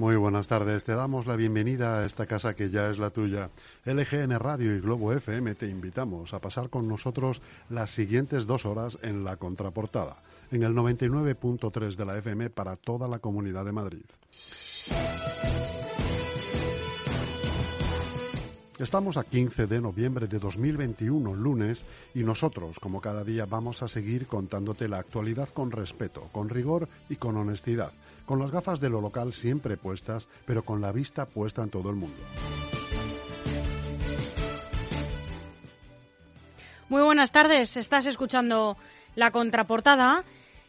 Muy buenas tardes. Te damos la bienvenida a esta casa que ya es la tuya. LGN Radio y Globo FM te invitamos a pasar con nosotros las siguientes dos horas en la contraportada, en el 99.3 de la FM para toda la Comunidad de Madrid. Estamos a 15 de noviembre de 2021, lunes, y nosotros, como cada día, vamos a seguir contándote la actualidad con respeto, con rigor y con honestidad, con las gafas de lo local siempre puestas, pero con la vista puesta en todo el mundo. Muy buenas tardes, estás escuchando la contraportada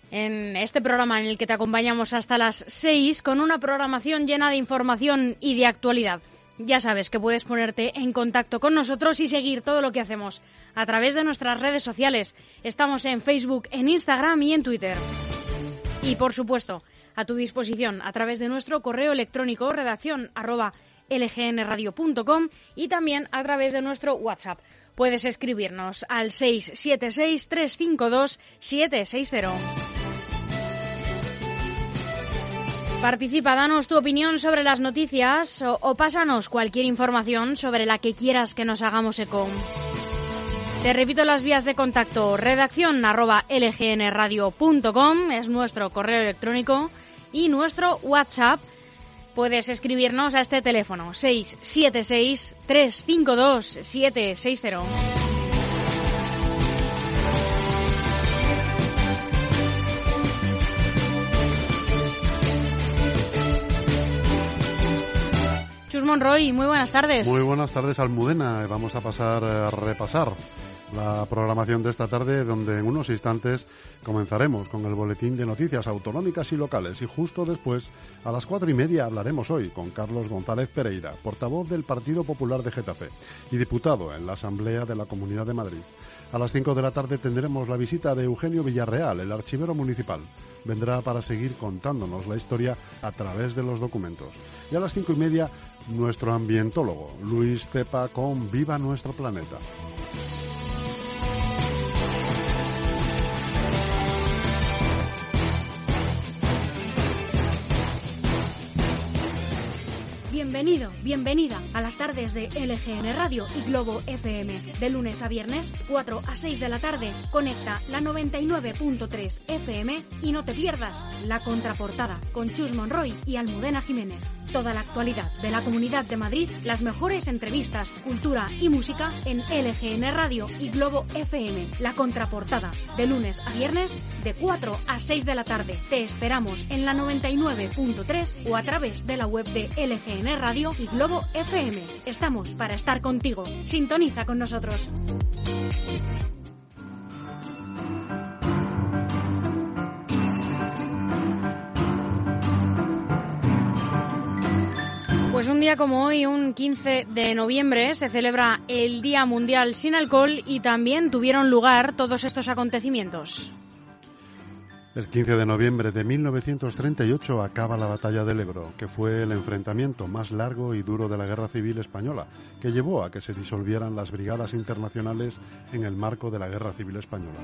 en este programa en el que te acompañamos hasta las 6 con una programación llena de información y de actualidad. Ya sabes que puedes ponerte en contacto con nosotros y seguir todo lo que hacemos a través de nuestras redes sociales. Estamos en Facebook, en Instagram y en Twitter. Y por supuesto, a tu disposición a través de nuestro correo electrónico redacción arroba lgnradio.com y también a través de nuestro WhatsApp. Puedes escribirnos al 676 352 760. Participa, danos tu opinión sobre las noticias o, pásanos cualquier información sobre la que quieras que nos hagamos eco. Te repito las vías de contacto. Redacción lgnradio.com es nuestro correo electrónico y nuestro WhatsApp. Puedes escribirnos a este teléfono 676 352 760. Monroy, muy buenas tardes. Muy buenas tardes, Almudena. Vamos a pasar a repasar la programación de esta tarde, donde en unos instantes comenzaremos con el boletín de noticias autonómicas y locales. Y justo después, a las cuatro y media, hablaremos hoy con Carlos González Pereira, portavoz del Partido Popular de Getafe y diputado en la Asamblea de la Comunidad de Madrid. A las cinco de la tarde tendremos la visita de Eugenio Villarreal, el archivero municipal vendrá para seguir contándonos la historia a través de los documentos. Y a las cinco y media, nuestro ambientólogo, Luis Tepa, con Viva Nuestro Planeta. Bienvenido, bienvenida a las tardes de LGN Radio y Globo FM. De lunes a viernes, 4 a 6 de la tarde, conecta la 99.3 FM y no te pierdas la contraportada con Chus Monroy y Almudena Jiménez. Toda la actualidad de la Comunidad de Madrid, las mejores entrevistas, cultura y música en LGN Radio y Globo FM. La contraportada, de lunes a viernes, de 4 a 6 de la tarde. Te esperamos en la 99.3 o a través de la web de LGN Radio y Globo FM. Estamos para estar contigo. Sintoniza con nosotros. Pues un día como hoy, un 15 de noviembre, se celebra el Día Mundial sin Alcohol y también tuvieron lugar todos estos acontecimientos. El 15 de noviembre de 1938 acaba la Batalla del Ebro, que fue el enfrentamiento más largo y duro de la Guerra Civil Española, que llevó a que se disolvieran las brigadas internacionales en el marco de la Guerra Civil Española.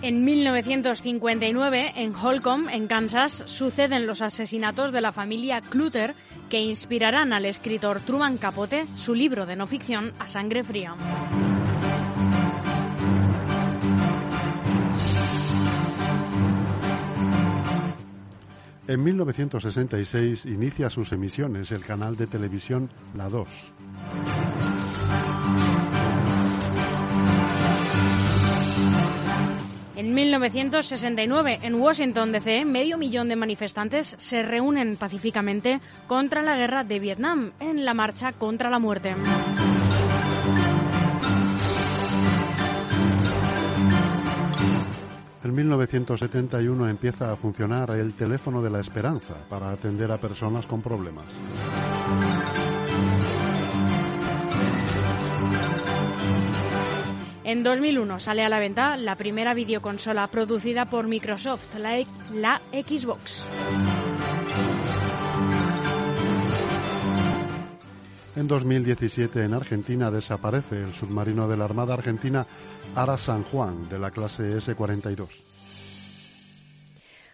En 1959, en Holcomb, en Kansas, suceden los asesinatos de la familia Clutter que inspirarán al escritor Truman Capote su libro de no ficción A Sangre Fría. En 1966 inicia sus emisiones el canal de televisión La 2. En 1969, en Washington, D.C., medio millón de manifestantes se reúnen pacíficamente contra la guerra de Vietnam en la marcha contra la muerte. En 1971 empieza a funcionar el teléfono de la esperanza para atender a personas con problemas. En 2001 sale a la venta la primera videoconsola producida por Microsoft, la, la Xbox. En 2017 en Argentina desaparece el submarino de la Armada Argentina Ara San Juan de la clase S-42.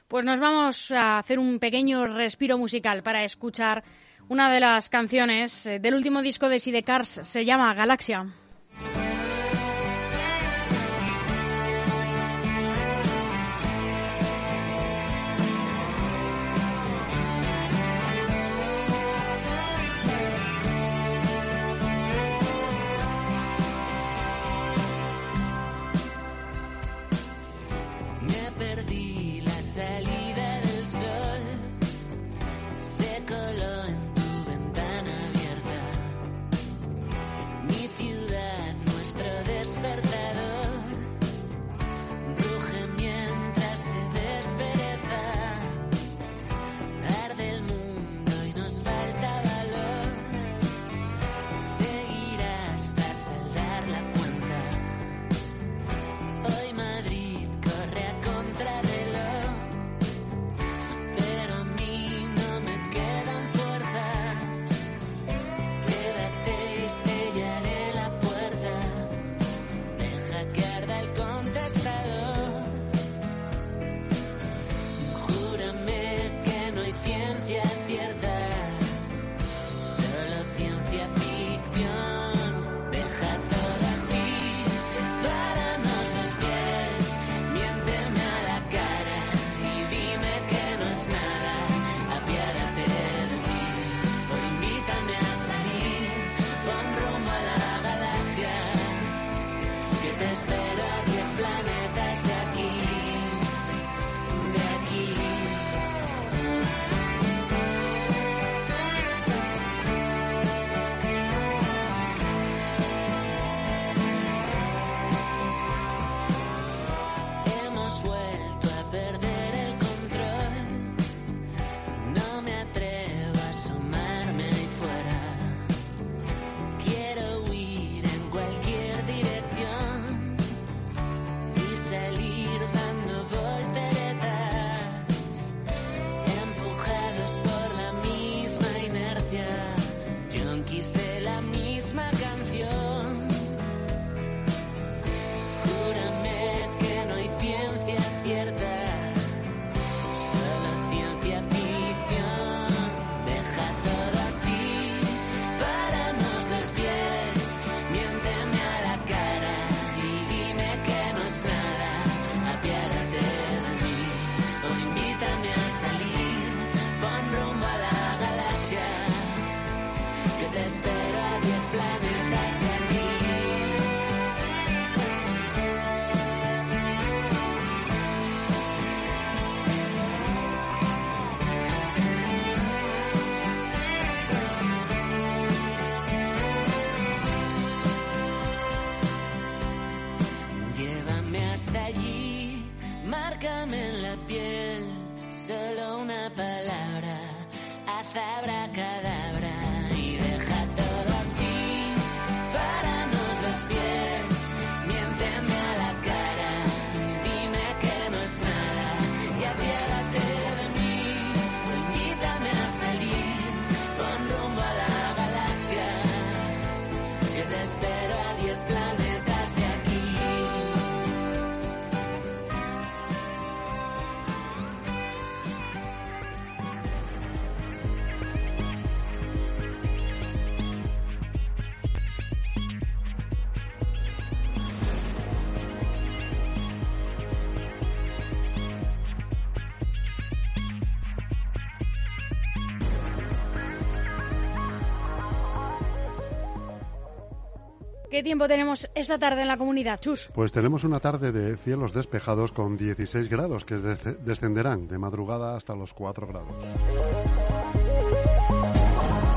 Pues nos vamos a hacer un pequeño respiro musical para escuchar una de las canciones eh, del último disco de Sidecars. Se llama Galaxia. Tiempo tenemos esta tarde en la comunidad, Chus? Pues tenemos una tarde de cielos despejados con 16 grados que descenderán de madrugada hasta los 4 grados.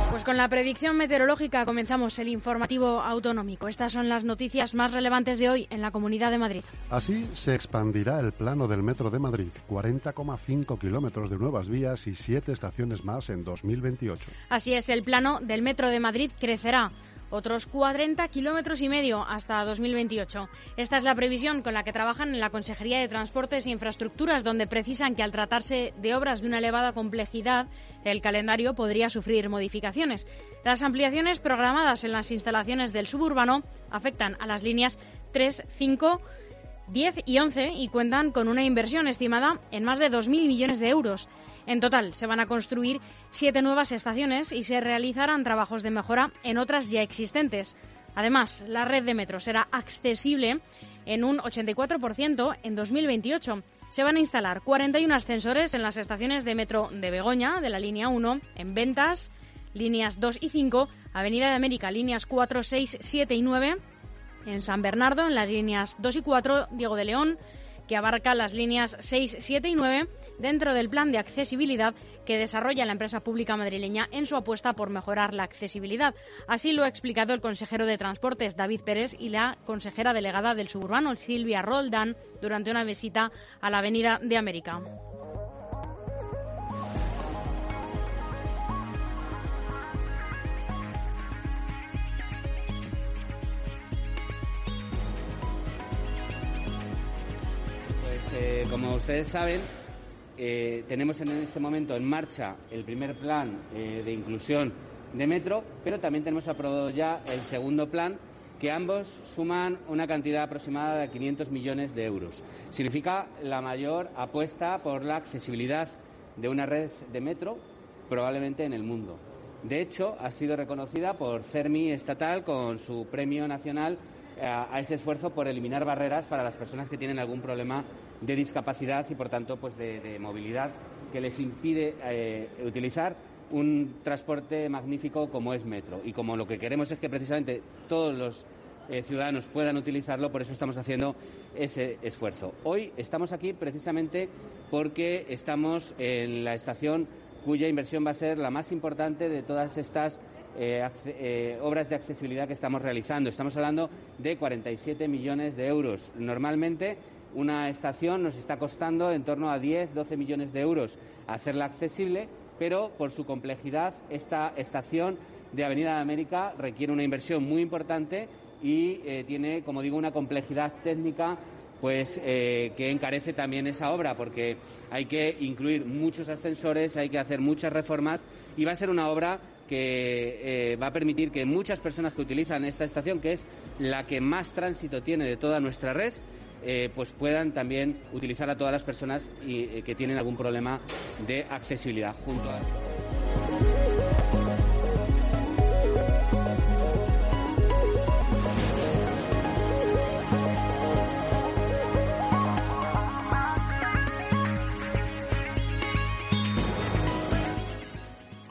Pues con la predicción meteorológica comenzamos el informativo autonómico. Estas son las noticias más relevantes de hoy en la Comunidad de Madrid. Así se expandirá el plano del Metro de Madrid, 40,5 kilómetros de nuevas vías y 7 estaciones más en 2028. Así es, el plano del Metro de Madrid crecerá otros 40 kilómetros y medio hasta 2028. Esta es la previsión con la que trabajan en la Consejería de Transportes e Infraestructuras, donde precisan que al tratarse de obras de una elevada complejidad, el calendario podría sufrir modificaciones. Las ampliaciones programadas en las instalaciones del suburbano afectan a las líneas 3, 5, 10 y 11 y cuentan con una inversión estimada en más de 2.000 millones de euros. En total, se van a construir siete nuevas estaciones y se realizarán trabajos de mejora en otras ya existentes. Además, la red de metro será accesible en un 84% en 2028. Se van a instalar 41 ascensores en las estaciones de metro de Begoña, de la línea 1, en Ventas, líneas 2 y 5, Avenida de América, líneas 4, 6, 7 y 9, en San Bernardo, en las líneas 2 y 4, Diego de León, que abarca las líneas 6, 7 y 9 dentro del plan de accesibilidad que desarrolla la empresa pública madrileña en su apuesta por mejorar la accesibilidad. Así lo ha explicado el consejero de Transportes David Pérez y la consejera delegada del suburbano Silvia Roldán durante una visita a la Avenida de América. Eh, como ustedes saben, eh, tenemos en este momento en marcha el primer plan eh, de inclusión de metro, pero también tenemos aprobado ya el segundo plan, que ambos suman una cantidad aproximada de 500 millones de euros. Significa la mayor apuesta por la accesibilidad de una red de metro probablemente en el mundo. De hecho, ha sido reconocida por CERMI estatal con su premio nacional a, ese esfuerzo por eliminar barreras para las personas que tienen algún problema de discapacidad y, por tanto, pues de, movilidad que les impide eh, utilizar un transporte magnífico como es metro. Y como lo que queremos es que precisamente todos los eh, ciudadanos puedan utilizarlo, por eso estamos haciendo ese esfuerzo. Hoy estamos aquí precisamente porque estamos en la estación cuya inversión va a ser la más importante de todas estas eh, eh, obras de accesibilidad que estamos realizando. Estamos hablando de 47 millones de euros. Normalmente una estación nos está costando en torno a 10, 12 millones de euros hacerla accesible, pero por su complejidad esta estación de Avenida de América requiere una inversión muy importante y eh, tiene, como digo, una complejidad técnica pues que encarece también esa obra porque hay que incluir muchos ascensores, hay que hacer muchas reformas y va a ser una obra que eh, va a permitir que muchas personas que utilizan esta estación, que es la que más tránsito tiene de toda nuestra red, eh, pues puedan también utilizar a todas las personas y, eh, que tienen algún problema de accesibilidad junto a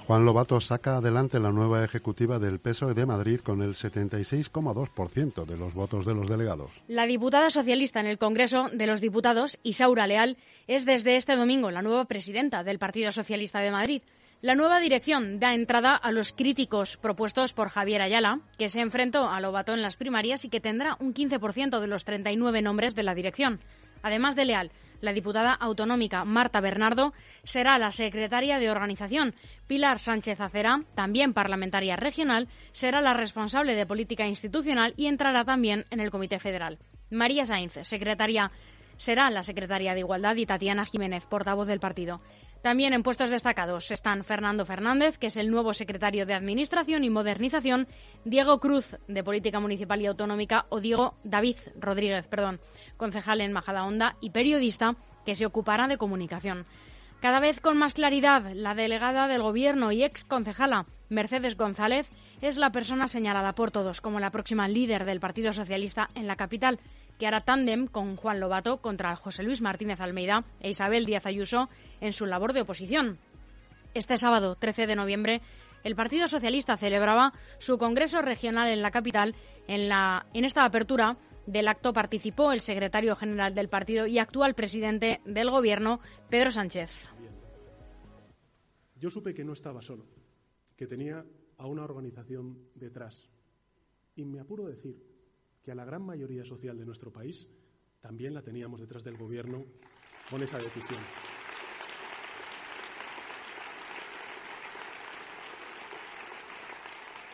Juan Lobato saca adelante la nueva ejecutiva del PSOE de Madrid con el 76,2% de los votos de los delegados. La diputada socialista en el Congreso de los Diputados, Isaura Leal, es desde este domingo la nueva presidenta del Partido Socialista de Madrid. La nueva dirección da entrada a los críticos propuestos por Javier Ayala, que se enfrentó a Lobato en las primarias y que tendrá un 15% de los 39 nombres de la dirección. Además de Leal, la diputada autonómica Marta Bernardo será la secretaria de organización. Pilar Sánchez Acera, también parlamentaria regional, será la responsable de política institucional y entrará también en el Comité Federal. María Sainz, secretaria, será la secretaria de Igualdad y Tatiana Jiménez, portavoz del partido. También en puestos destacados están Fernando Fernández, que es el nuevo secretario de Administración y Modernización, Diego Cruz, de Política Municipal y Autonómica, o Diego David Rodríguez, perdón, concejal en Majadahonda y periodista, que se ocupará de comunicación. Cada vez con más claridad, la delegada del Gobierno y ex concejala Mercedes González es la persona señalada por todos como la próxima líder del Partido Socialista en la capital que hará tándem con Juan Lobato contra José Luis Martínez Almeida e Isabel Díaz Ayuso en su labor de oposición. Este sábado, 13 de noviembre, el Partido Socialista celebraba su Congreso Regional en la capital. En, la, en esta apertura del acto participó el secretario general del partido y actual presidente del Gobierno, Pedro Sánchez. Yo supe que no estaba solo, que tenía a una organización detrás. Y me apuro decir que a la gran mayoría social de nuestro país también la teníamos detrás del Gobierno con esa decisión.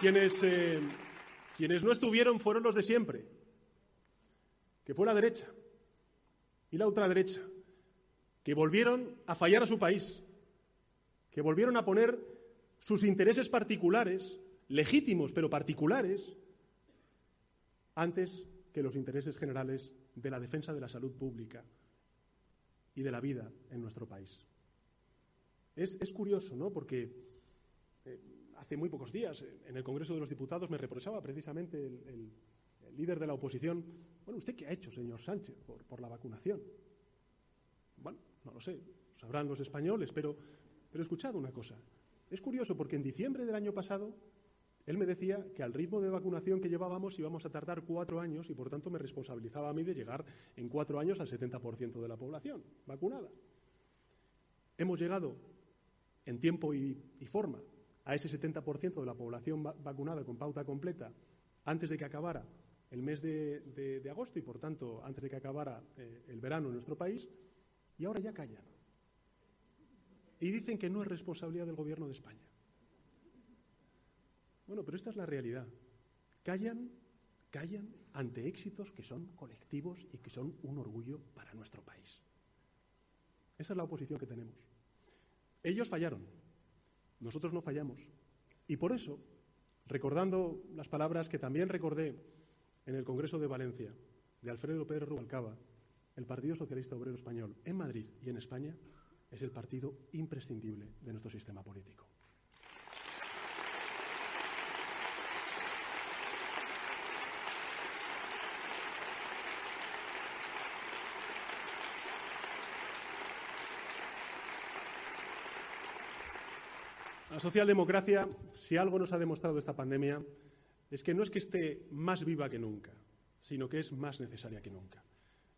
Quienes, eh, Quienes no estuvieron fueron los de siempre, que fue la derecha y la ultraderecha, que volvieron a fallar a su país, que volvieron a poner sus intereses particulares, legítimos pero particulares, antes que los intereses generales de la defensa de la salud pública y de la vida en nuestro país. Es, curioso, ¿no? Porque eh, hace muy pocos días en el Congreso de los Diputados me reprochaba precisamente el, líder de la oposición, bueno, ¿usted qué ha hecho, señor Sánchez, por, por, la vacunación? Bueno, no lo sé, sabrán los españoles, pero, pero he escuchado una cosa. Es curioso porque en diciembre del año pasado él me decía que al ritmo de vacunación que llevábamos íbamos a tardar cuatro años y por tanto me responsabilizaba a mí de llegar en cuatro años al 70% de la población vacunada. Hemos llegado en tiempo y, forma a ese 70% de la población vacunada con pauta completa antes de que acabara el mes de, agosto y por tanto antes de que acabara eh, el verano en nuestro país y ahora ya callan. Y dicen que no es responsabilidad del Gobierno de España. Bueno, pero esta es la realidad. Callan, callan ante éxitos que son colectivos y que son un orgullo para nuestro país. Esa es la oposición que tenemos. Ellos fallaron, nosotros no fallamos. Y por eso, recordando las palabras que también recordé en el Congreso de Valencia de Alfredo Pérez Rubalcaba, el Partido Socialista Obrero Español en Madrid y en España es el partido imprescindible de nuestro sistema político. Socialdemocracia, si algo nos ha demostrado esta pandemia, es que no es que esté más viva que nunca, sino que es más necesaria que nunca.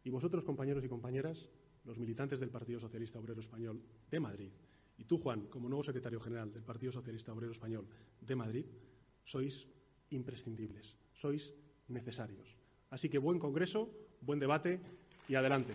Y vosotros, compañeros y compañeras, los militantes del Partido Socialista Obrero Español de Madrid, y tú, Juan, como nuevo secretario general del Partido Socialista Obrero Español de Madrid, sois imprescindibles, sois necesarios. Así que buen congreso, buen debate y adelante.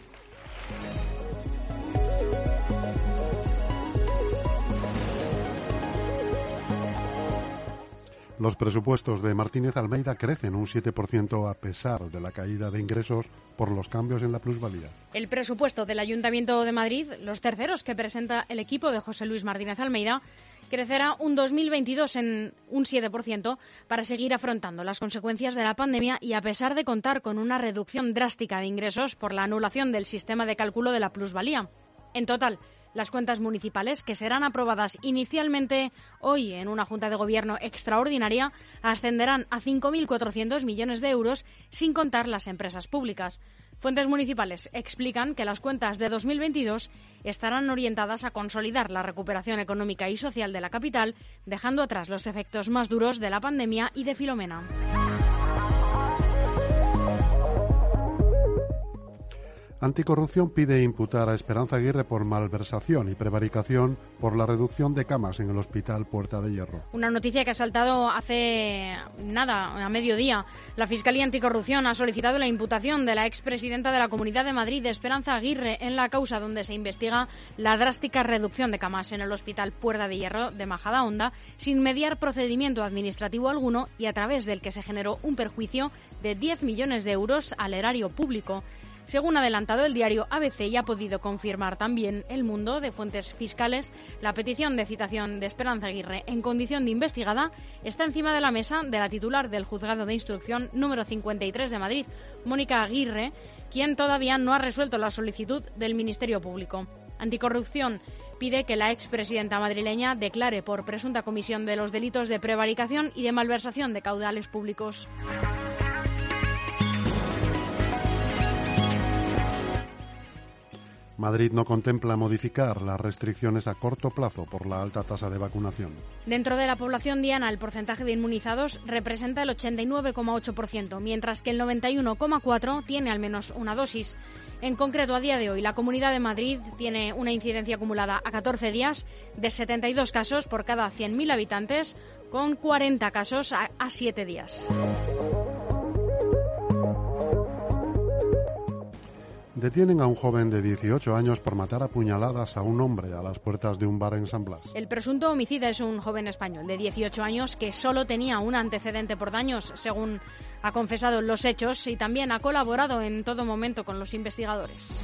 Los presupuestos de Martínez Almeida crecen un 7% a pesar de la caída de ingresos por los cambios en la plusvalía. El presupuesto del Ayuntamiento de Madrid, los terceros que presenta el equipo de José Luis Martínez Almeida, crecerá un 2022 en un 7% para seguir afrontando las consecuencias de la pandemia y a pesar de contar con una reducción drástica de ingresos por la anulación del sistema de cálculo de la plusvalía. En total, las cuentas municipales, que serán aprobadas inicialmente hoy en una Junta de Gobierno extraordinaria, ascenderán a 5.400 millones de euros, sin contar las empresas públicas. Fuentes municipales explican que las cuentas de 2022 estarán orientadas a consolidar la recuperación económica y social de la capital, dejando atrás los efectos más duros de la pandemia y de Filomena. Anticorrupción pide imputar a Esperanza Aguirre por malversación y prevaricación por la reducción de camas en el Hospital Puerta de Hierro. Una noticia que ha saltado hace nada, a mediodía. La Fiscalía Anticorrupción ha solicitado la imputación de la expresidenta de la Comunidad de Madrid, Esperanza Aguirre, en la causa donde se investiga la drástica reducción de camas en el Hospital Puerta de Hierro de Majada Honda, sin mediar procedimiento administrativo alguno y a través del que se generó un perjuicio de 10 millones de euros al erario público. Según ha adelantado el diario ABC y ha podido confirmar también El Mundo de fuentes fiscales, la petición de citación de Esperanza Aguirre en condición de investigada está encima de la mesa de la titular del Juzgado de Instrucción número 53 de Madrid, Mónica Aguirre, quien todavía no ha resuelto la solicitud del Ministerio Público. Anticorrupción pide que la expresidenta madrileña declare por presunta comisión de los delitos de prevaricación y de malversación de caudales públicos. Madrid no contempla modificar las restricciones a corto plazo por la alta tasa de vacunación. Dentro de la población diana, el porcentaje de inmunizados representa el 89,8%, mientras que el 91,4% tiene al menos una dosis. En concreto, a día de hoy, la Comunidad de Madrid tiene una incidencia acumulada a 14 días de 72 casos por cada 100.000 habitantes, con 40 casos a, a 7 días. Detienen a un joven de 18 años por matar a puñaladas a un hombre a las puertas de un bar en San Blas. El presunto homicida es un joven español de 18 años que solo tenía un antecedente por daños, según ha confesado los hechos, y también ha colaborado en todo momento con los investigadores.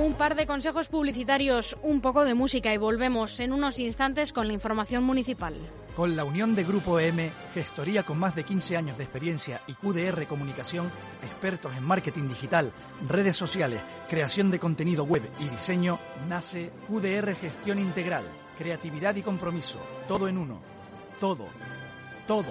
Un par de consejos publicitarios, un poco de música y volvemos en unos instantes con la información municipal. Con la unión de Grupo EM, gestoría con más de 15 años de experiencia y QDR Comunicación, expertos en marketing digital, redes sociales, creación de contenido web y diseño, nace QDR Gestión Integral, creatividad y compromiso, todo en uno. Todo, todo.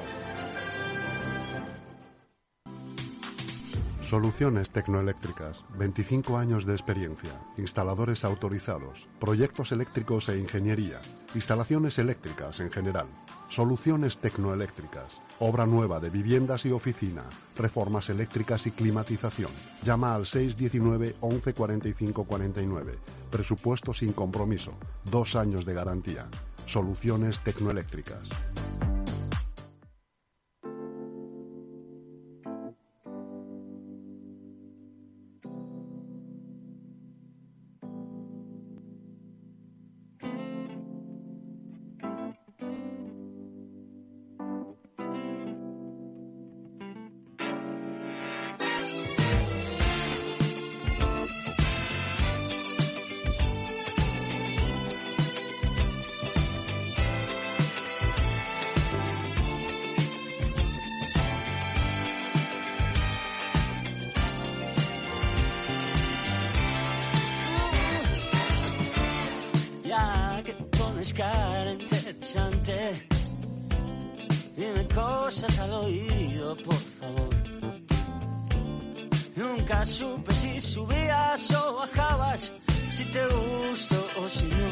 Soluciones tecnoeléctricas, 25 años de experiencia, instaladores autorizados, proyectos eléctricos e ingeniería, instalaciones eléctricas en general, soluciones tecnoeléctricas, obra nueva de viviendas y oficina, reformas eléctricas y climatización. Llama al 619 11 45 49. Presupuesto sin compromiso, dos años de garantía. Soluciones tecnoeléctricas. Pones cara interesante, dime cosas al oído, por favor. Nunca supe si subías o bajabas, si te gusto o si no.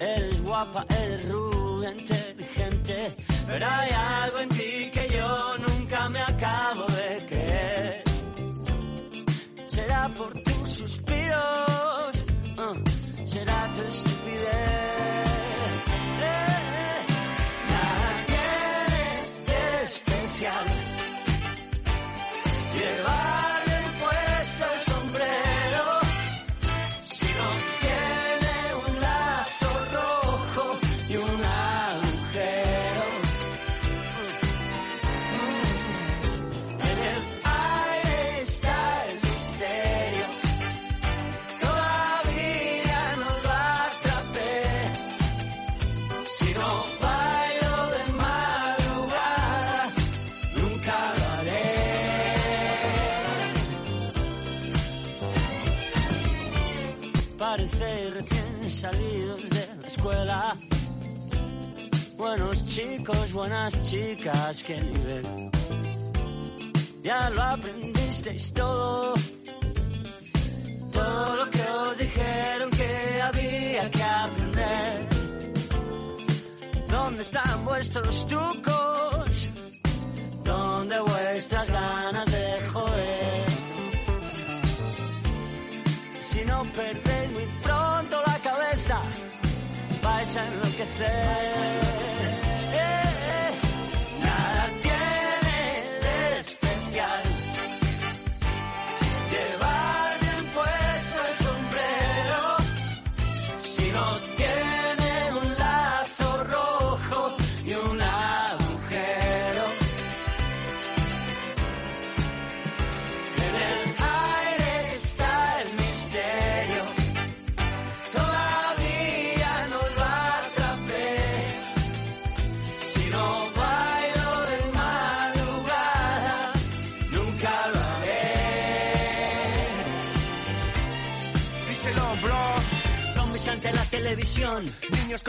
Eres guapa, eres rubia, inteligente, pero hay algo en ti que yo nunca me acabo de creer. Será por tus suspiros, será tu estupidez. Chicos, buenas chicas, qué nivel. Ya lo aprendisteis todo. Todo lo que os dijeron que había que aprender. ¿Dónde están vuestros trucos? ¿Dónde vuestras ganas de joder? Si no perdéis muy pronto la cabeza, vais a enloquecer. Eh,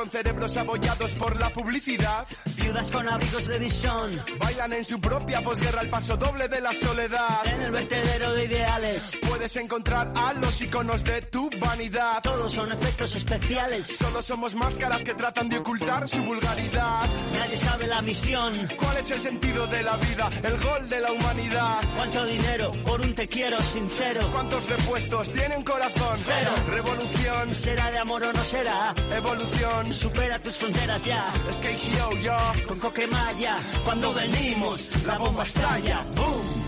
con cerebros abollados por la publicidad. viudas con abrigos de visión, Bailan en su propia posguerra el paso doble de la soledad. en el vertedero de ideales. Puedes encontrar a los iconos de tu vanidad. Todos son efectos especiales, Solo somos máscaras que tratan de ocultar su vulgaridad. nadie sabe la misión. ¿Cuál es el sentido de la vida? El gol de la humanidad. ¿Cuánto dinero por un te quiero sincero? ¿Cuántos repuestos tiene un corazón? Cero. Revolución, ¿Será de amor o no será? evolución. Supera tus fronteras ya. Es que yo, yo. Con coquemaya, cuando venimos, la bomba estalla. ¡Boom!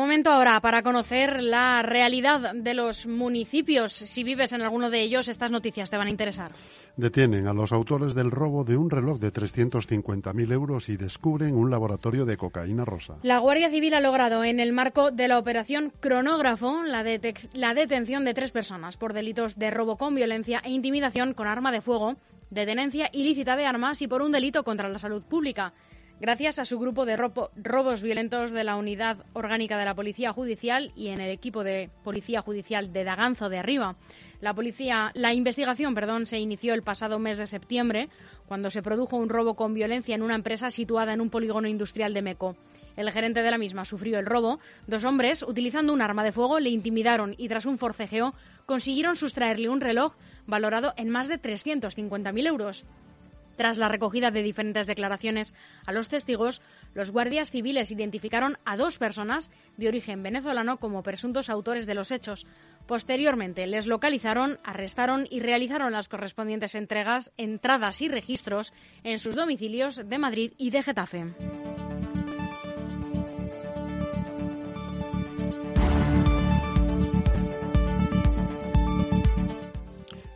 Momento ahora para conocer la realidad de los municipios. Si vives en alguno de ellos, estas noticias te van a interesar. Detienen a los autores del robo de un reloj de 350.000 euros y descubren un laboratorio de cocaína rosa. La Guardia Civil ha logrado, en el marco de la operación Cronógrafo, la, la detención de tres personas por delitos de robo con violencia e intimidación con arma de fuego, de tenencia ilícita de armas y por un delito contra la salud pública. Gracias a su grupo de robo- robos violentos de la Unidad Orgánica de la Policía Judicial y en el equipo de Policía Judicial de Daganzo de Arriba. La policía, la investigación, perdón, se inició el pasado mes de septiembre, cuando se produjo un robo con violencia en una empresa situada en un polígono industrial de Meco. El gerente de la misma sufrió el robo. Dos hombres, utilizando un arma de fuego, le intimidaron y tras un forcejeo consiguieron sustraerle un reloj valorado en más de 350.000 euros. Tras la recogida de diferentes declaraciones a los testigos, los guardias civiles identificaron a dos personas de origen venezolano como presuntos autores de los hechos. Posteriormente les localizaron, arrestaron y realizaron las correspondientes entregas, entradas y registros en sus domicilios de Madrid y de Getafe.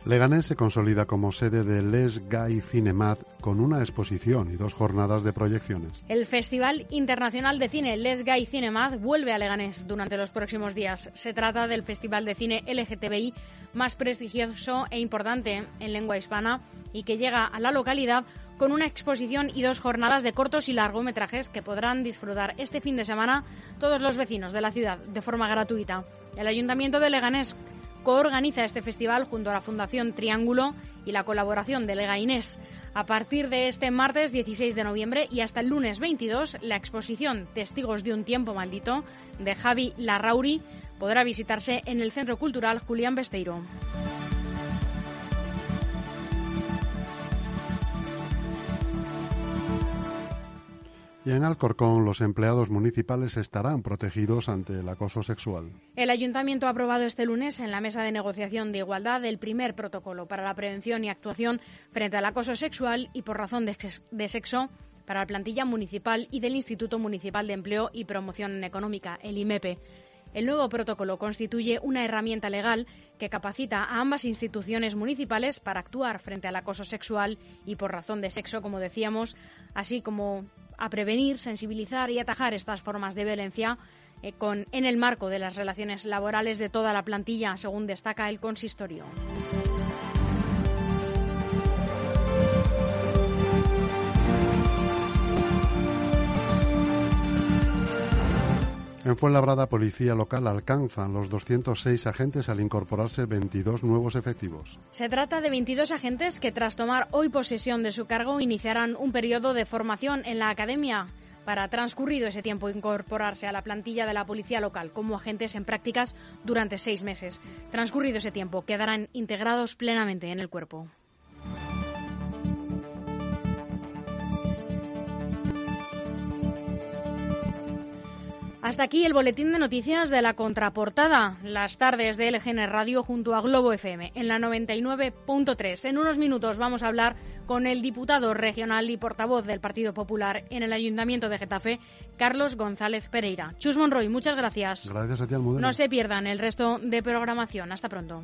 Leganés se consolida como sede de Les Gay Cinemat con una exposición y dos jornadas de proyecciones. El Festival Internacional de Cine Les Gay Cinemad vuelve a Leganés durante los próximos días. Se trata del festival de cine LGTBI más prestigioso e importante en lengua hispana y que llega a la localidad con una exposición y dos jornadas de cortos y largometrajes que podrán disfrutar este fin de semana todos los vecinos de la ciudad de forma gratuita. El Ayuntamiento de Leganés coorganiza este festival junto a la Fundación Triángulo y la colaboración de Legainés. A partir de este martes 16 de noviembre y hasta el lunes 22, la exposición Testigos de un tiempo maldito de Javi Larrauri podrá visitarse en el Centro Cultural Julián Besteiro. Y en Alcorcón los empleados municipales estarán protegidos ante el acoso sexual. El ayuntamiento ha aprobado este lunes en la mesa de negociación de igualdad el primer protocolo para la prevención y actuación frente al acoso sexual y por razón de sexo para la plantilla municipal y del Instituto Municipal de Empleo y Promoción Económica, el IMEPE. El nuevo protocolo constituye una herramienta legal que capacita a ambas instituciones municipales para actuar frente al acoso sexual y por razón de sexo, como decíamos, así como a prevenir, sensibilizar y atajar estas formas de violencia eh, con, en el marco de las relaciones laborales de toda la plantilla, según destaca el consistorio. En Fuenlabrada, Policía Local alcanzan los 206 agentes al incorporarse 22 nuevos efectivos. Se trata de 22 agentes que, tras tomar hoy posesión de su cargo, iniciarán un periodo de formación en la academia para, transcurrido ese tiempo, incorporarse a la plantilla de la Policía Local como agentes en prácticas durante seis meses. Transcurrido ese tiempo, quedarán integrados plenamente en el cuerpo. Hasta aquí el boletín de noticias de la contraportada, las tardes de LGN Radio junto a Globo FM en la 99.3. En unos minutos vamos a hablar con el diputado regional y portavoz del Partido Popular en el Ayuntamiento de Getafe, Carlos González Pereira. Chus Monroy, muchas gracias. Gracias a ti, Almudena. No se pierdan el resto de programación. Hasta pronto.